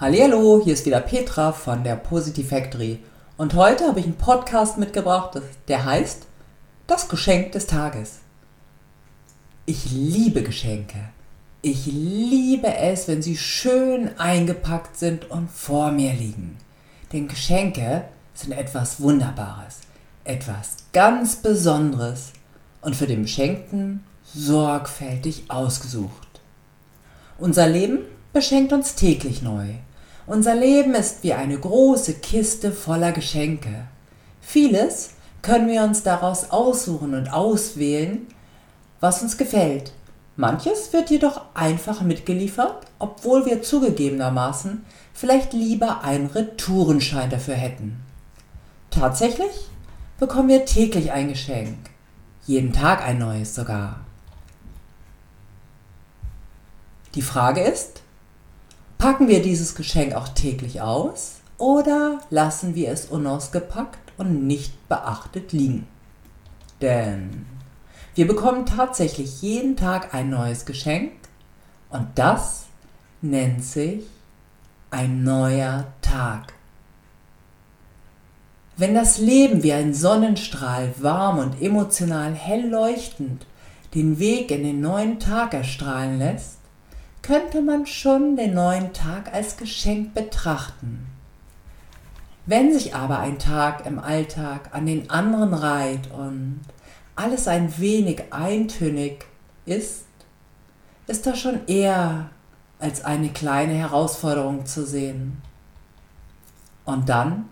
Hallo, hier ist wieder Petra von der Positive Factory und heute habe ich einen Podcast mitgebracht, der heißt Das Geschenk des Tages. Ich liebe Geschenke. Ich liebe es, wenn sie schön eingepackt sind und vor mir liegen. Denn Geschenke sind etwas Wunderbares, etwas ganz Besonderes und für den Beschenkten sorgfältig ausgesucht. Unser Leben beschenkt uns täglich neu. Unser Leben ist wie eine große Kiste voller Geschenke. Vieles können wir uns daraus aussuchen und auswählen, was uns gefällt. Manches wird jedoch einfach mitgeliefert, obwohl wir zugegebenermaßen vielleicht lieber einen Retourenschein dafür hätten. Tatsächlich bekommen wir täglich ein Geschenk, jeden Tag ein neues sogar. Die Frage ist, packen wir dieses Geschenk auch täglich aus oder lassen wir es unausgepackt und nicht beachtet liegen? Denn wir bekommen tatsächlich jeden Tag ein neues Geschenk und das nennt sich ein neuer Tag. Wenn das Leben wie ein Sonnenstrahl warm und emotional hell leuchtend den Weg in den neuen Tag erstrahlen lässt, könnte man schon den neuen Tag als Geschenk betrachten. Wenn sich aber ein Tag im Alltag an den anderen reiht und alles ein wenig eintönig ist, ist das schon eher als eine kleine Herausforderung zu sehen. Und dann?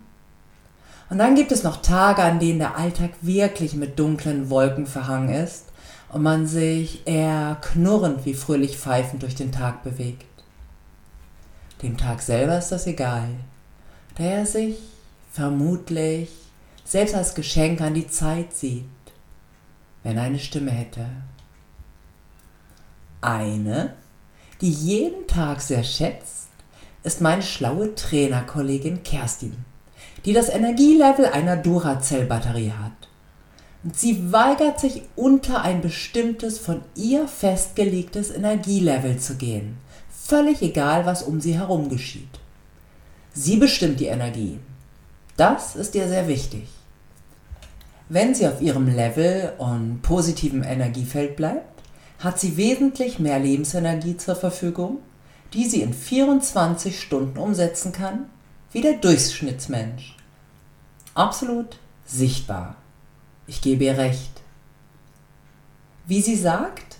Und dann gibt es noch Tage, an denen der Alltag wirklich mit dunklen Wolken verhangen ist und man sich eher knurrend wie fröhlich pfeifend durch den Tag bewegt. Dem Tag selber ist das egal, da er sich vermutlich selbst als Geschenk an die Zeit sieht, wenn er eine Stimme hätte. Eine, die jeden Tag sehr schätzt, ist meine schlaue Trainerkollegin Kerstin, die das Energielevel einer Duracell-Batterie hat. Sie weigert sich unter ein bestimmtes von ihr festgelegtes Energielevel zu gehen, völlig egal, was um sie herum geschieht. Sie bestimmt die Energie. Das ist ihr sehr wichtig. Wenn sie auf ihrem Level und positivem Energiefeld bleibt, hat sie wesentlich mehr Lebensenergie zur Verfügung, die sie in 24 Stunden umsetzen kann, wie der Durchschnittsmensch. Absolut sichtbar. Ich gebe ihr recht. Wie sie sagt,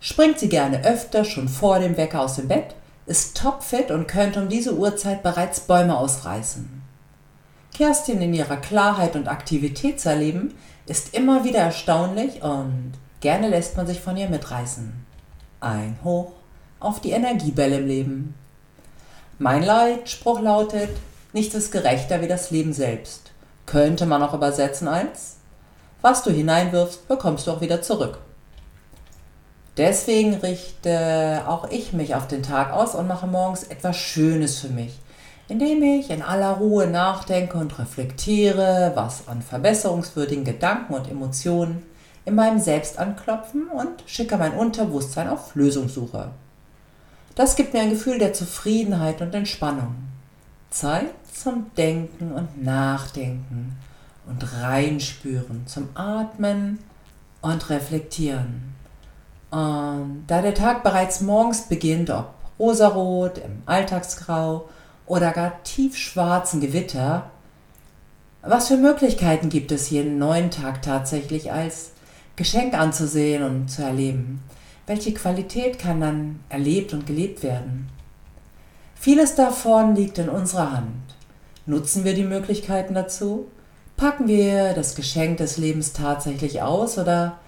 springt sie gerne öfter schon vor dem Wecker aus dem Bett, ist topfit und könnte um diese Uhrzeit bereits Bäume ausreißen. Kerstin in ihrer Klarheit und Aktivität zu erleben, ist immer wieder erstaunlich und gerne lässt man sich von ihr mitreißen. Ein Hoch auf die Energiebälle im Leben. Mein Leitspruch lautet, nichts ist gerechter wie das Leben selbst. Könnte man auch übersetzen als, was du hineinwirfst, bekommst du auch wieder zurück. Deswegen richte auch ich mich auf den Tag aus und mache morgens etwas Schönes für mich, indem ich in aller Ruhe nachdenke und reflektiere, was an verbesserungswürdigen Gedanken und Emotionen in meinem Selbst anklopfen und schicke mein Unterbewusstsein auf Lösungssuche. Das gibt mir ein Gefühl der Zufriedenheit und Entspannung. Zeit zum Denken und Nachdenken und Reinspüren, zum Atmen und Reflektieren. Und da der Tag bereits morgens beginnt, ob rosarot, im Alltagsgrau oder gar tiefschwarzen Gewitter. Was für Möglichkeiten gibt es, jeden neuen Tag tatsächlich als Geschenk anzusehen und zu erleben? Welche Qualität kann dann erlebt und gelebt werden? Vieles davon liegt in unserer Hand. Nutzen wir die Möglichkeiten dazu? Packen wir das Geschenk des Lebens tatsächlich aus oder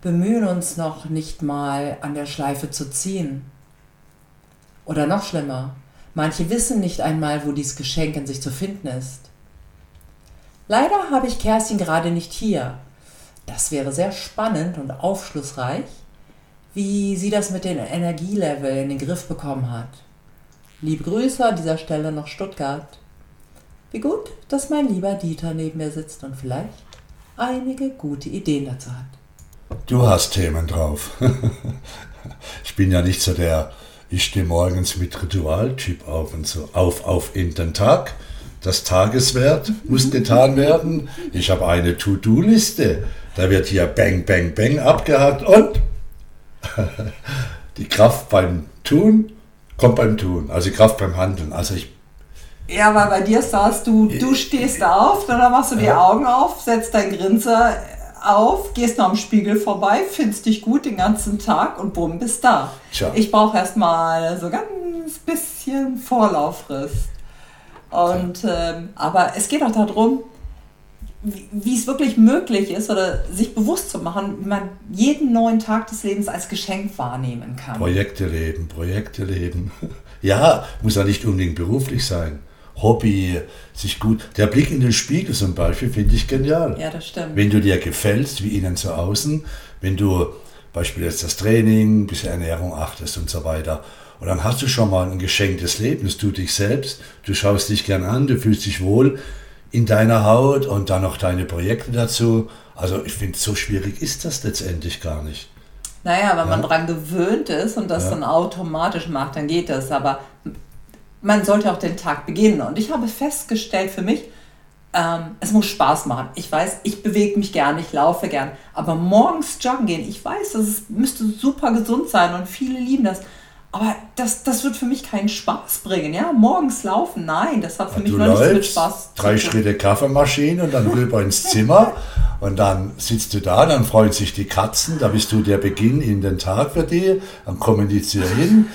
bemühen uns noch nicht mal an der Schleife zu ziehen? Oder noch schlimmer, Manche wissen nicht einmal, wo dieses Geschenk in sich zu finden ist. Leider habe ich Kerstin gerade nicht hier. Das wäre sehr spannend und aufschlussreich, wie sie das mit den Energielevel in den Griff bekommen hat. Liebe Grüße an dieser Stelle nach Stuttgart. Wie gut, dass mein lieber Dieter neben mir sitzt und vielleicht einige gute Ideen dazu hat. Du hast Themen drauf. ich bin ja nicht so der Ich stehe morgens mit Ritualtyp auf und so auf, auf in den Tag. Das Tageswert muss getan werden. Ich habe eine To-Do-Liste. Da wird hier Bang, Bang, Bang abgehakt und die Kraft beim Tun kommt beim Tun. Also die Kraft beim Handeln. Also ich ja, weil bei dir sagst du, du stehst auf, dann machst du die Augen auf, setzt dein Grinser auf, gehst noch am Spiegel vorbei, findest dich gut den ganzen Tag und bumm, bist da. Tja. Ich brauche erstmal so ganz bisschen Vorlauffrist. Und, ähm, aber es geht auch darum, wie es wirklich möglich ist oder sich bewusst zu machen, wie man jeden neuen Tag des Lebens als Geschenk wahrnehmen kann. Projekte leben, Projekte leben. Ja, muss ja nicht unbedingt beruflich sein. Hobby, sich gut. Der Blick in den Spiegel zum Beispiel finde ich genial. Ja, das stimmt. Wenn du dir gefällst, wie innen zu außen, wenn du beispielsweise das Training, bisschen Ernährung achtest und so weiter. Und dann hast du schon mal ein Geschenk des Lebens, du dich selbst, du schaust dich gern an, du fühlst dich wohl in deiner Haut und dann noch deine Projekte dazu. Also ich finde, so schwierig ist das letztendlich gar nicht. Naja, wenn ja. man daran gewöhnt ist und das ja. dann automatisch macht, dann geht das. Aber man sollte auch den Tag beginnen. Und ich habe festgestellt für mich, ähm, es muss Spaß machen. Ich weiß, ich bewege mich gern, ich laufe gern. Aber morgens joggen gehen, ich weiß, das müsste super gesund sein und viele lieben das. Aber das, das wird für mich keinen Spaß bringen, ja? Morgens laufen, nein, das hat für ja, mich noch nichts mit Spaß Drei Schritte Kaffeemaschine und dann rüber ins Zimmer und dann sitzt du da, dann freuen sich die Katzen, da bist du der Beginn in den Tag für die, dann kommen die zu dir hin,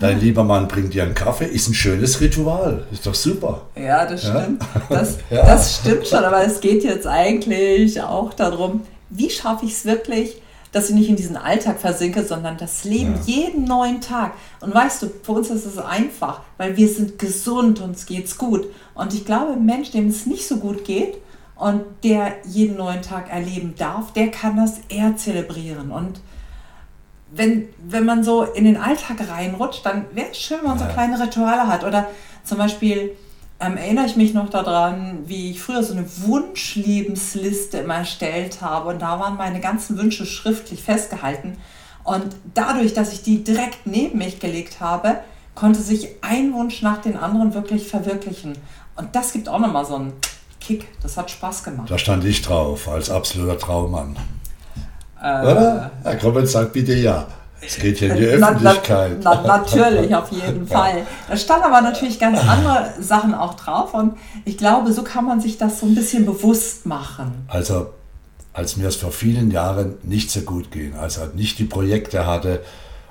dein lieber Mann bringt dir einen Kaffee, ist ein schönes Ritual, ist doch super. Ja, das stimmt, ja? Das, ja. das stimmt schon, aber es geht jetzt eigentlich auch darum, wie schaffe ich es wirklich, dass ich nicht in diesen Alltag versinke, sondern das Leben ja. jeden neuen Tag. Und weißt du, für uns ist es einfach, weil wir sind gesund, uns geht's gut. Und ich glaube, ein Mensch, dem es nicht so gut geht und der jeden neuen Tag erleben darf, der kann das eher zelebrieren. Und wenn, wenn man so in den Alltag reinrutscht, dann wäre es schön, wenn man so kleine Rituale hat. Oder zum Beispiel ähm, erinnere ich mich noch daran, wie ich früher so eine Wunschlebensliste immer erstellt habe und da waren meine ganzen Wünsche schriftlich festgehalten. Und dadurch, dass ich die direkt neben mich gelegt habe, konnte sich ein Wunsch nach dem anderen wirklich verwirklichen. Und das gibt auch nochmal so einen Kick. Das hat Spaß gemacht. Da stand ich drauf, als absoluter Traummann. Äh, Oder? Herr Koppitz sagt bitte ja. Es geht hier in die Öffentlichkeit. Na, na, natürlich, auf jeden Fall. Da stand aber natürlich ganz andere Sachen auch drauf und ich glaube, so kann man sich das so ein bisschen bewusst machen. Also, als mir es vor vielen Jahren nicht so gut ging, als er nicht die Projekte hatte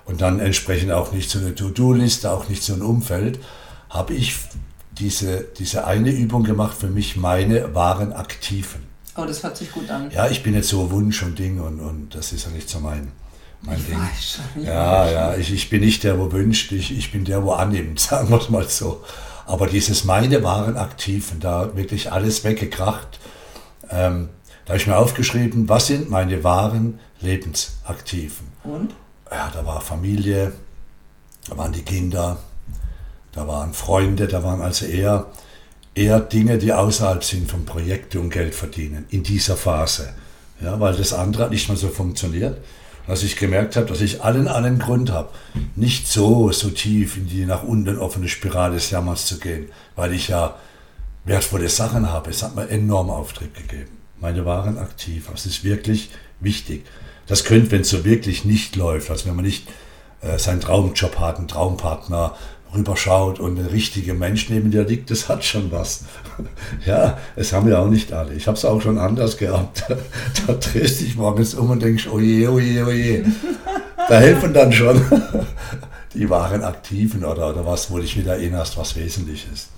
und dann entsprechend auch nicht so eine To-Do-Liste, auch nicht so ein Umfeld, habe ich diese, diese eine Übung gemacht für mich, meine wahren Aktiven. Oh, das hört sich gut an. Ja, ich bin jetzt so Wunsch und Ding und, und das ist ja nicht so mein mein ich Ding. Schon, ja, ja, ich, ich bin nicht der, wo wünscht, ich, ich bin der, wo annimmt, sagen wir es mal so. Aber dieses meine waren Aktiven, da wirklich alles weggekracht. Ähm, da habe ich mir aufgeschrieben, was sind meine wahren Lebensaktiven. Und? Ja, da war Familie, da waren die Kinder, da waren Freunde, da waren also eher, eher Dinge, die außerhalb sind von Projekte und Geld verdienen, in dieser Phase. Ja, weil das andere hat nicht mehr so funktioniert dass ich gemerkt habe, dass ich allen einen Grund habe, nicht so, so tief in die nach unten offene Spirale des Jammers zu gehen, weil ich ja wertvolle Sachen habe. Es hat mir enorm Auftrieb gegeben. Meine waren aktiv. Das ist wirklich wichtig. Das könnte, wenn es so wirklich nicht läuft, also wenn man nicht äh, seinen Traumjob hat, einen Traumpartner, rüberschaut und der richtige Mensch neben dir liegt, das hat schon was. ja, es haben wir auch nicht alle. Ich habe es auch schon anders gehabt. da drehst du dich morgens um und denkst, oje, oje, oje. Da helfen dann schon die wahren Aktiven oder, oder was, wo dich wieder erinnerst, was wesentlich ist.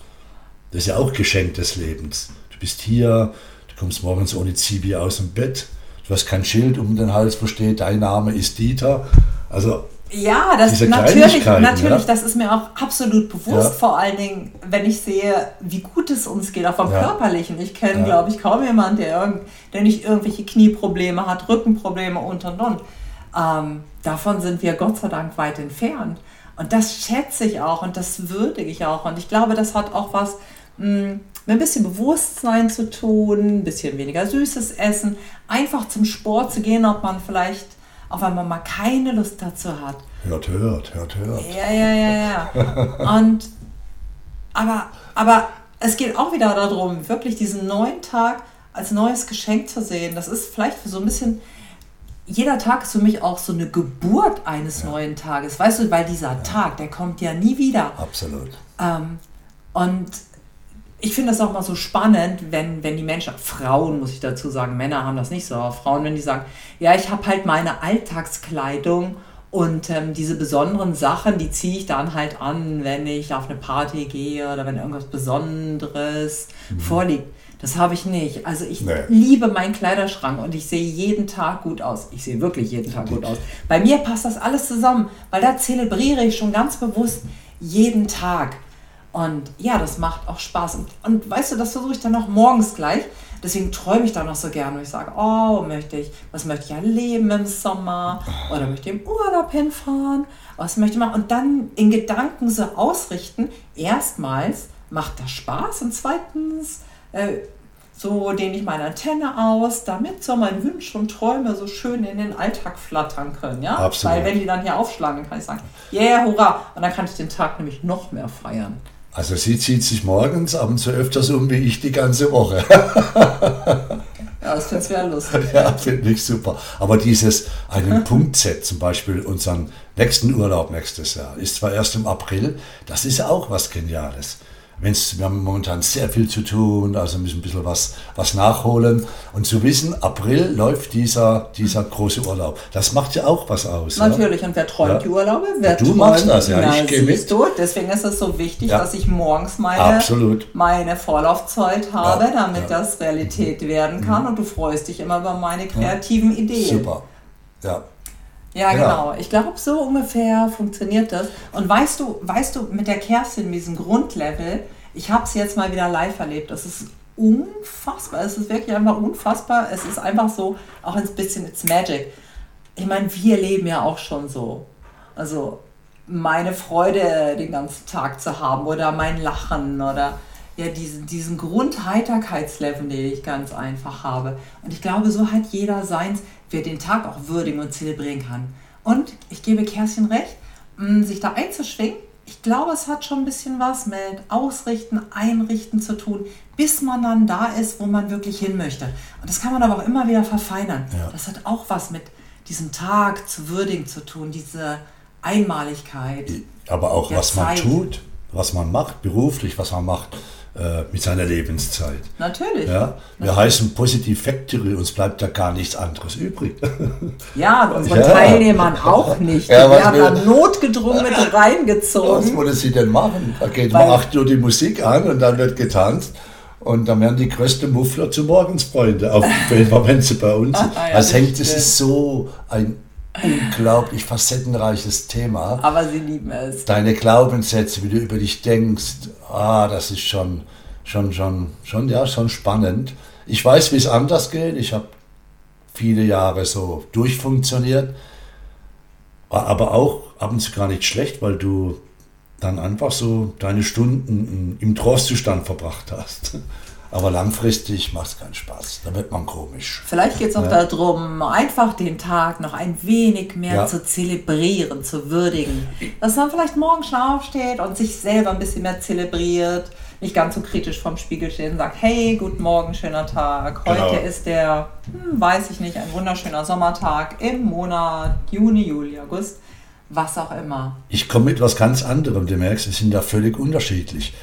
Das ist ja auch Geschenk des Lebens. Du bist hier, du kommst morgens ohne Zivi aus dem Bett, du hast kein Schild um den Hals, wo steht, dein Name ist Dieter. Also ja, das natürlich, natürlich, ja? das ist mir auch absolut bewusst, ja. vor allen Dingen, wenn ich sehe, wie gut es uns geht, auch vom ja. Körperlichen. Ich kenne, glaube ich, kaum jemanden, der, der nicht irgendwelche Knieprobleme hat, Rückenprobleme und und und. Ähm, davon sind wir Gott sei Dank weit entfernt. Und das schätze ich auch und das würdige ich auch. Und ich glaube, das hat auch was mh, hm, mit ein bisschen Bewusstsein zu tun, ein bisschen weniger süßes Essen, einfach zum Sport zu gehen, ob man vielleicht auf einmal mal keine Lust dazu hat. Hört, hört, hört, hört. Ja, ja, ja, ja. Und aber, aber es geht auch wieder darum, wirklich diesen neuen Tag als neues Geschenk zu sehen. Das ist vielleicht so ein bisschen. Jeder Tag ist für mich auch so eine Geburt eines ja. neuen Tages. Weißt du, weil dieser ja. Tag, der kommt ja nie wieder. Absolut. Ähm, und ich finde das auch mal so spannend, wenn, wenn die Menschen, Frauen muss ich dazu sagen, Männer haben das nicht so, aber Frauen, wenn die sagen, ja, ich habe halt meine Alltagskleidung und ähm, diese besonderen Sachen, die ziehe ich dann halt an, wenn ich auf eine Party gehe oder wenn irgendwas Besonderes mhm. vorliegt. Das habe ich nicht. Also ich nee. liebe meinen Kleiderschrank und ich sehe jeden Tag gut aus. Ich sehe wirklich jeden Tag gut aus. Bei mir passt das alles zusammen, weil da zelebriere ich schon ganz bewusst jeden Tag. Und ja, das macht auch Spaß. Und, und weißt du, das versuche ich dann auch morgens gleich. Deswegen träume ich da noch so gerne. Und ich sage, oh, möchte ich, was möchte ich erleben im Sommer? Oder möchte ich im Urlaub hinfahren? Was möchte ich machen? Und dann in Gedanken so ausrichten. Erstmals macht das Spaß und zweitens äh, so dehne ich meine Antenne aus, damit so meine Wünsche und Träume so schön in den Alltag flattern können. Ja? Absolut. Weil wenn die dann hier aufschlagen, dann kann ich sagen, yeah, hurra. Und dann kann ich den Tag nämlich noch mehr feiern. Also sie zieht sich morgens abends so öfters um wie ich die ganze Woche. ja, das finde ich ja lustig. Ja, finde ich super. Aber dieses einen Punkt setzen, zum Beispiel unseren nächsten Urlaub nächstes Jahr, ist zwar erst im April, das ist auch was Geniales wenn's, wir haben momentan sehr viel zu tun, also müssen ein bisschen was, was nachholen. Und zu wissen, April läuft dieser, dieser große Urlaub. Das macht ja auch was aus. Natürlich, ja? und wer träumt ja. die Urlaube? Wer du träumt, machst das, ja, na, ich gehe mit. Du, deswegen ist es so wichtig, ja. dass ich morgens meine, meine Vorlaufzeit habe, damit das Realität werden kann. Mhm. Und du freust dich immer über meine kreativen Ideen. Super. Ja, ja, genau. Ich glaube, so ungefähr funktioniert das. Und weißt du, weißt du, mit der Kerstin, mit diesem Grundlevel, ich habe es jetzt mal wieder live erlebt. Das ist unfassbar. Es ist wirklich einfach unfassbar. Es ist einfach so, auch ein bisschen, it's magic. Ich meine, wir leben ja auch schon so. Also meine Freude den ganzen Tag zu haben oder mein Lachen oder ja, diesen, diesen Grundheiterkeitslevel, den ich ganz einfach habe. Und ich glaube, so hat jeder seins wer den Tag auch würdigen und zelebrieren kann. Und ich gebe Kerstin recht, mm, sich da einzuschwingen, ich glaube, es hat schon ein bisschen was mit Ausrichten, Einrichten zu tun, bis man dann da ist, wo man wirklich hin möchte. Und das kann man aber auch immer wieder verfeinern. Ja. Das hat auch was mit diesem Tag zu würdigen zu tun, diese Einmaligkeit. Aber auch was Zeit. man tut, was man macht, beruflich, was man macht äh, mit seiner Lebenszeit. Natürlich. Ja? Wir Natürlich. heißen Positive Factory, uns bleibt da gar nichts anderes übrig. Ja, und unseren ja. Teilnehmern auch nicht. Die ja, werden dann notgedrungen mit reingezogen. Was wollen sie denn machen? Da geht um 8 Uhr die Musik an und dann wird getanzt. Und dann werden die größten Muffler zu Morgensfreunde, auf wenn sie bei uns sind. ja, also hängt, es ist so ein unglaublich facettenreiches Thema. Aber sie lieben es. Deine Glaubenssätze, wie du über dich denkst, ah, das ist schon, schon, schon, schon, ja, schon spannend. Ich weiß, wie es anders geht. Ich habe viele Jahre so durchfunktioniert, war aber auch ab und zu gar nicht schlecht, weil du dann einfach so deine Stunden im Trostzustand verbracht hast. Aber langfristig macht es keinen Spaß. Da wird man komisch. Vielleicht geht es auch ja. darum, einfach den Tag noch ein wenig mehr ja. zu zelebrieren, zu würdigen. Dass man vielleicht morgen schon aufsteht und sich selber ein bisschen mehr zelebriert. Nicht ganz so kritisch vorm Spiegel steht und sagt, hey, guten Morgen, schöner Tag. Heute genau. ist der, hm, weiß ich nicht, ein wunderschöner Sommertag im Monat Juni, Juli, August was auch immer. Ich komme mit was ganz anderem. Du merkst, wir sind da völlig unterschiedlich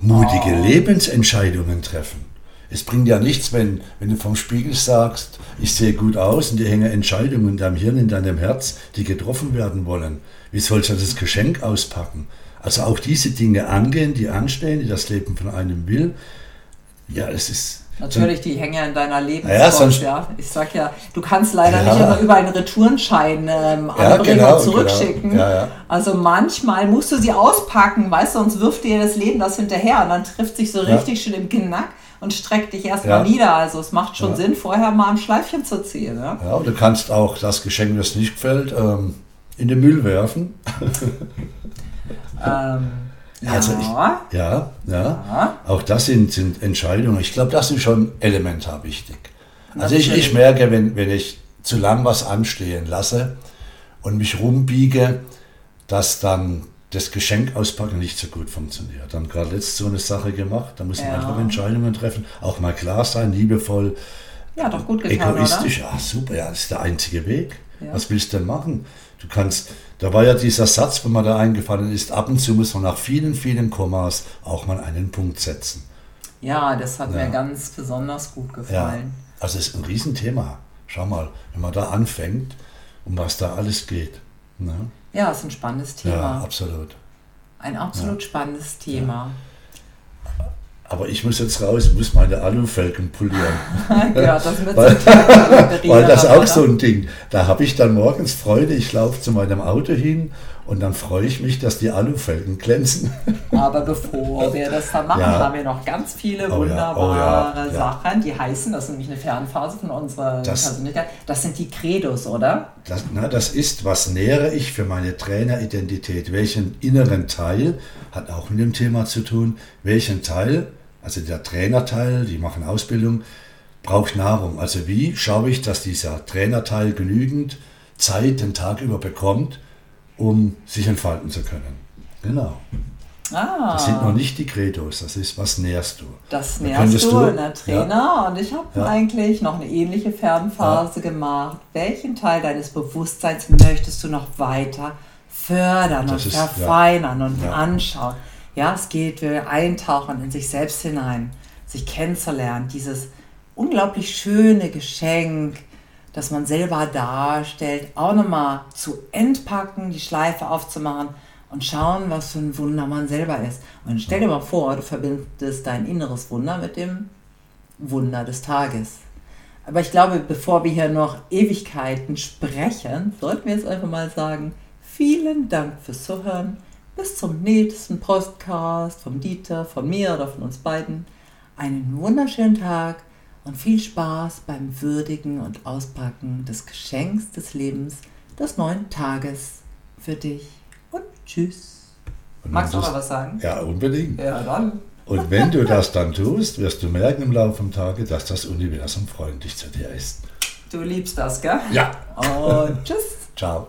mutige. Lebensentscheidungen treffen. Es bringt ja nichts, wenn, wenn du vom Spiegel sagst, ich sehe gut aus und dir hängen Entscheidungen in deinem Hirn, in deinem Herz, die getroffen werden wollen. Wie sollst du das Geschenk auspacken? Also auch diese Dinge angehen, die anstehen, die das Leben von einem will. Ja, es ist Natürlich, die hängen ja in deiner Lebenspost, ja, ja, Ich sag ja, du kannst leider ja. nicht immer über einen Retourenschein ähm, anbringen genau, und zurückschicken. Genau. Also manchmal musst du sie auspacken, weißt du, sonst wirft dir das Leben das hinterher und dann trifft sich so richtig schön im Knack und streckt dich erstmal ja. nieder. Also es macht schon Sinn, vorher mal ein Schleifchen zu ziehen. Ja? ja, und du kannst auch das Geschenk, das nicht gefällt, ähm, in den Müll werfen. ähm. Ja. Also ich, ja, ja, ja, Auch das sind, sind Entscheidungen. Ich glaube, das ist schon elementar wichtig. Also ich, ich merke, wenn, wenn ich zu lang was anstehen lasse und mich rumbiege, dass dann das Geschenk auspacken nicht so gut funktioniert. Dann gerade letzte so eine Sache gemacht, da muss man Ja. einfach Entscheidungen treffen, auch mal klar sein, liebevoll, Ja, doch gut getan, egoistisch. Ah, super, ja, das ist der einzige Weg. Ja. Was willst du denn machen? Du kannst, da war ja dieser Satz, wenn man da eingefallen ist, ab und zu muss man nach vielen, vielen Kommas auch mal einen Punkt setzen. Ja, das hat Ja. mir ganz besonders gut Ja, gefallen. also es ist ein Riesenthema. Schau mal, wenn man da anfängt, um was da alles geht. Ne? Ja, ist ein spannendes Ja, Thema. absolut. Ein absolut spannendes Thema. Aber ich muss jetzt raus, muss meine Alufelgen polieren. Ja, das mit Weil- Weil das auch so ein Ding. Da habe ich dann morgens Freude, ich laufe zu meinem Auto hin und dann freue ich mich, dass die Alufelgen glänzen. Aber bevor wir das dann machen, Ja. haben wir noch ganz viele Oh ja, wunderbare oh ja, ja. Sachen, die heißen, das ist nämlich eine Fernphase von unserer Das- Persönlichkeit. Das sind die Credos, oder? Das, na, das ist, was nähere ich für meine Traineridentität? Welchen inneren Teil, hat auch mit dem Thema zu tun, welchen Teil, also der Trainerteil, die machen Ausbildung, braucht Nahrung. Also wie schaue ich, dass dieser Trainerteil genügend Zeit den Tag über bekommt, um sich entfalten zu können? Genau. Ah, Das sind noch nicht die Credos, das ist, was nährst du? das Da nährst du, du- der Trainer. Und ich habe Ja. eigentlich noch eine ähnliche Fernphase gemacht. Welchen Teil deines Bewusstseins möchtest du noch weiter fördern Das und ist- ja. verfeinern und Ja. anschauen? Ja, es geht, wir eintauchen in sich selbst hinein, sich kennenzulernen, dieses unglaublich schöne Geschenk, das man selber darstellt, auch nochmal zu entpacken, die Schleife aufzumachen und schauen, was für ein Wunder man selber ist. Und stell dir mal vor, du verbindest dein inneres Wunder mit dem Wunder des Tages. Aber ich glaube, bevor wir hier noch Ewigkeiten sprechen, sollten wir jetzt einfach mal sagen, vielen Dank fürs Zuhören. Bis zum nächsten Podcast vom Dieter, von mir oder von uns beiden. Einen wunderschönen Tag und viel Spaß beim Würdigen und Auspacken des Geschenks des Lebens, des neuen Tages für dich. Und tschüss. Und Magst du du's- was sagen? Ja, unbedingt. Ja, dann. Und wenn du das dann tust, wirst du merken im Laufe des Tages, dass das Universum freundlich zu dir ist. Du liebst das, gell? Ja. Und tschüss. Ciao.